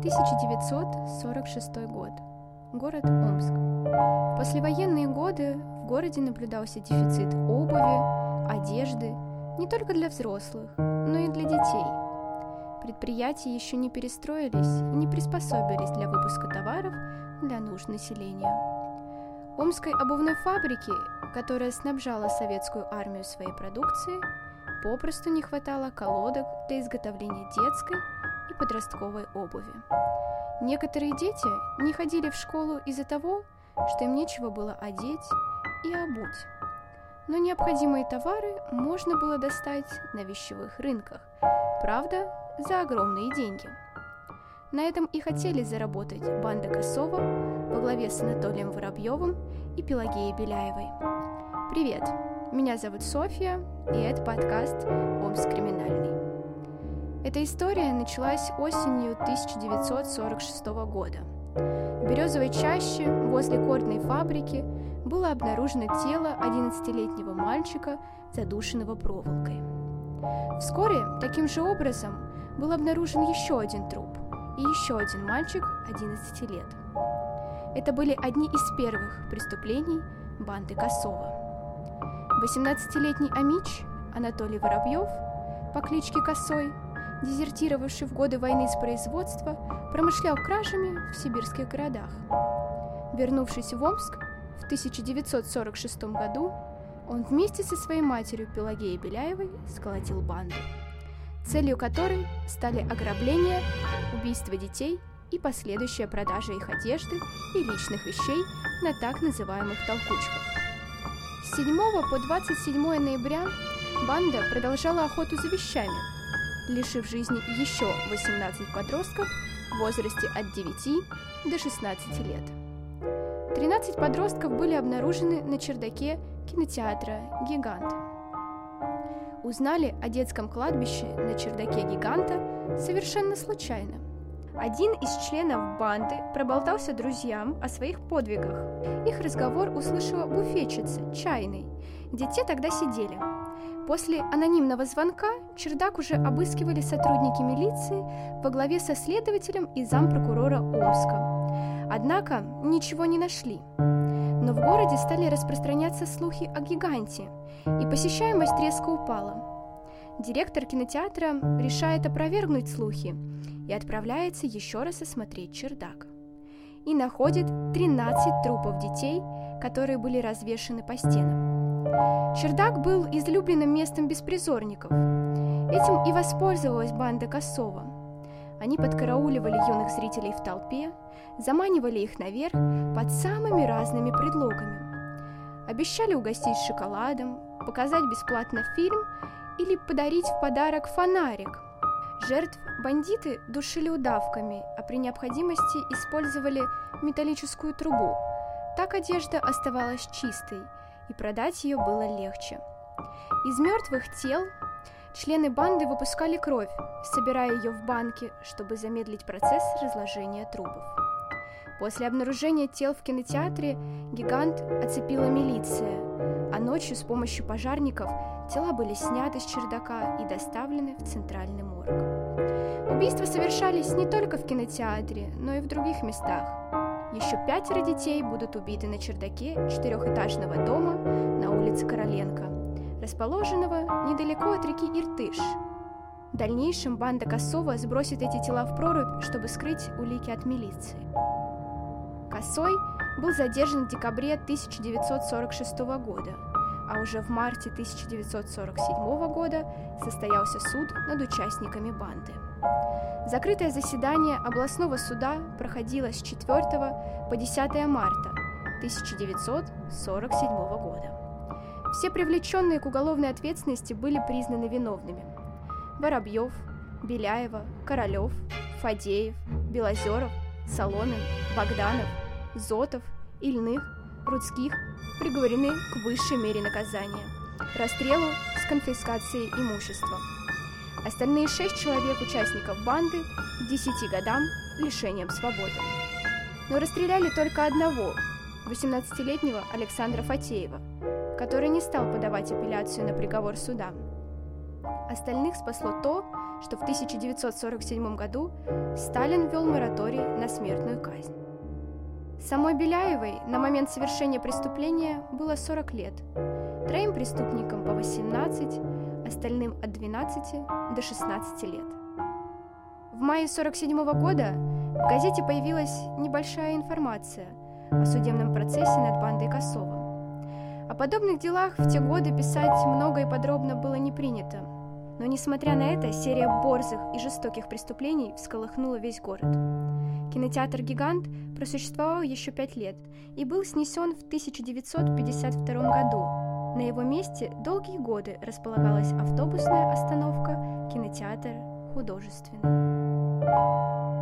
1946 год. Город Омск. В послевоенные годы в городе наблюдался дефицит обуви, одежды, не только для взрослых, но и для детей. Предприятия еще не перестроились и не приспособились для выпуска товаров для нужд населения. Омской обувной фабрики, которая снабжала советскую армию своей продукцией, попросту не хватало колодок для изготовления детской подростковой обуви. Некоторые дети не ходили в школу из-за того, что им нечего было одеть и обуть. Но необходимые товары можно было достать на вещевых рынках, правда, за огромные деньги. На этом и хотели заработать банда Косова во главе с Анатолием Воробьевым и Пелагеей Беляевой. Привет, меня зовут Софья, и это подкаст «Омск криминальный». Эта история началась осенью 1946 года. В Березовой чаще возле кордной фабрики было обнаружено тело 11-летнего мальчика, задушенного проволокой. Вскоре таким же образом был обнаружен еще один труп и еще один мальчик 11 лет. Это были одни из первых преступлений банды Косова. 18-летний Амич Анатолий Воробьев по кличке Косой – дезертировавший в годы войны с производства, промышлял кражами в сибирских городах. Вернувшись в Омск в 1946 году, он вместе со своей матерью Пелагеей Беляевой сколотил банду, целью которой стали ограбление, убийство детей и последующая продажа их одежды и личных вещей на так называемых толкучках. С 7 по 27 ноября банда продолжала охоту за вещами – лишив жизни еще 18 подростков в возрасте от 9 до 16 лет. 13 подростков были обнаружены на чердаке кинотеатра «Гигант». Узнали о детском кладбище на чердаке «Гиганта» совершенно случайно. Один из членов банды проболтался друзьям о своих подвигах. Их разговор услышала буфетчица, чайной, где те тогда сидели – После анонимного звонка чердак уже обыскивали сотрудники милиции во главе со следователем и зампрокурора Омска. Однако ничего не нашли. Но в городе стали распространяться слухи о гиганте, и посещаемость резко упала. Директор кинотеатра решает опровергнуть слухи и отправляется еще раз осмотреть чердак. И находит 13 трупов детей, которые были развешаны по стенам. Чердак был излюбленным местом беспризорников. Этим и воспользовалась банда Косова. Они подкарауливали юных зрителей в толпе, заманивали их наверх под самыми разными предлогами. Обещали угостить шоколадом, показать бесплатно фильм или подарить в подарок фонарик. Жертв бандиты душили удавками, а при необходимости использовали металлическую трубу. Так одежда оставалась чистой – и продать ее было легче. Из мертвых тел члены банды выпускали кровь, собирая ее в банки, чтобы замедлить процесс разложения трупов. После обнаружения тел в кинотеатре гигант оцепила милиция, а ночью с помощью пожарников тела были сняты с чердака и доставлены в центральный морг. Убийства совершались не только в кинотеатре, но и в других местах. Еще пятеро детей будут убиты на чердаке четырехэтажного дома на улице Короленко, расположенного недалеко от реки Иртыш. В дальнейшем банда Косова сбросит эти тела в прорубь, чтобы скрыть улики от милиции. Косой был задержан в декабре 1946 года, а уже в марте 1947 года состоялся суд над участниками банды. Закрытое заседание областного суда проходило с 4 по 10 марта 1947 года. Все привлеченные к уголовной ответственности были признаны виновными. Воробьев, Беляева, Королев, Фадеев, Белозеров, Соломин, Богданов, Зотов, Ильных, Рудских приговорены к высшей мере наказания – расстрелу с конфискацией имущества. Остальные шесть человек, участников банды, 10 годам лишением свободы. Но расстреляли только одного, 18-летнего Александра Фатеева, который не стал подавать апелляцию на приговор суда. Остальных спасло то, что в 1947 году Сталин ввел мораторий на смертную казнь. Самой Беляевой на момент совершения преступления было 40 лет, троим преступникам по 18, остальным от 12 до 16 лет. В мае 1947 года в газете появилась небольшая информация о судебном процессе над бандой Косова. О подобных делах в те годы писать много и подробно было не принято, но несмотря на это, серия борзых и жестоких преступлений всколыхнула весь город. Кинотеатр «Гигант» просуществовал еще пять лет и был снесен в 1952 году. На его месте долгие годы располагалась автобусная остановка кинотеатр художественный.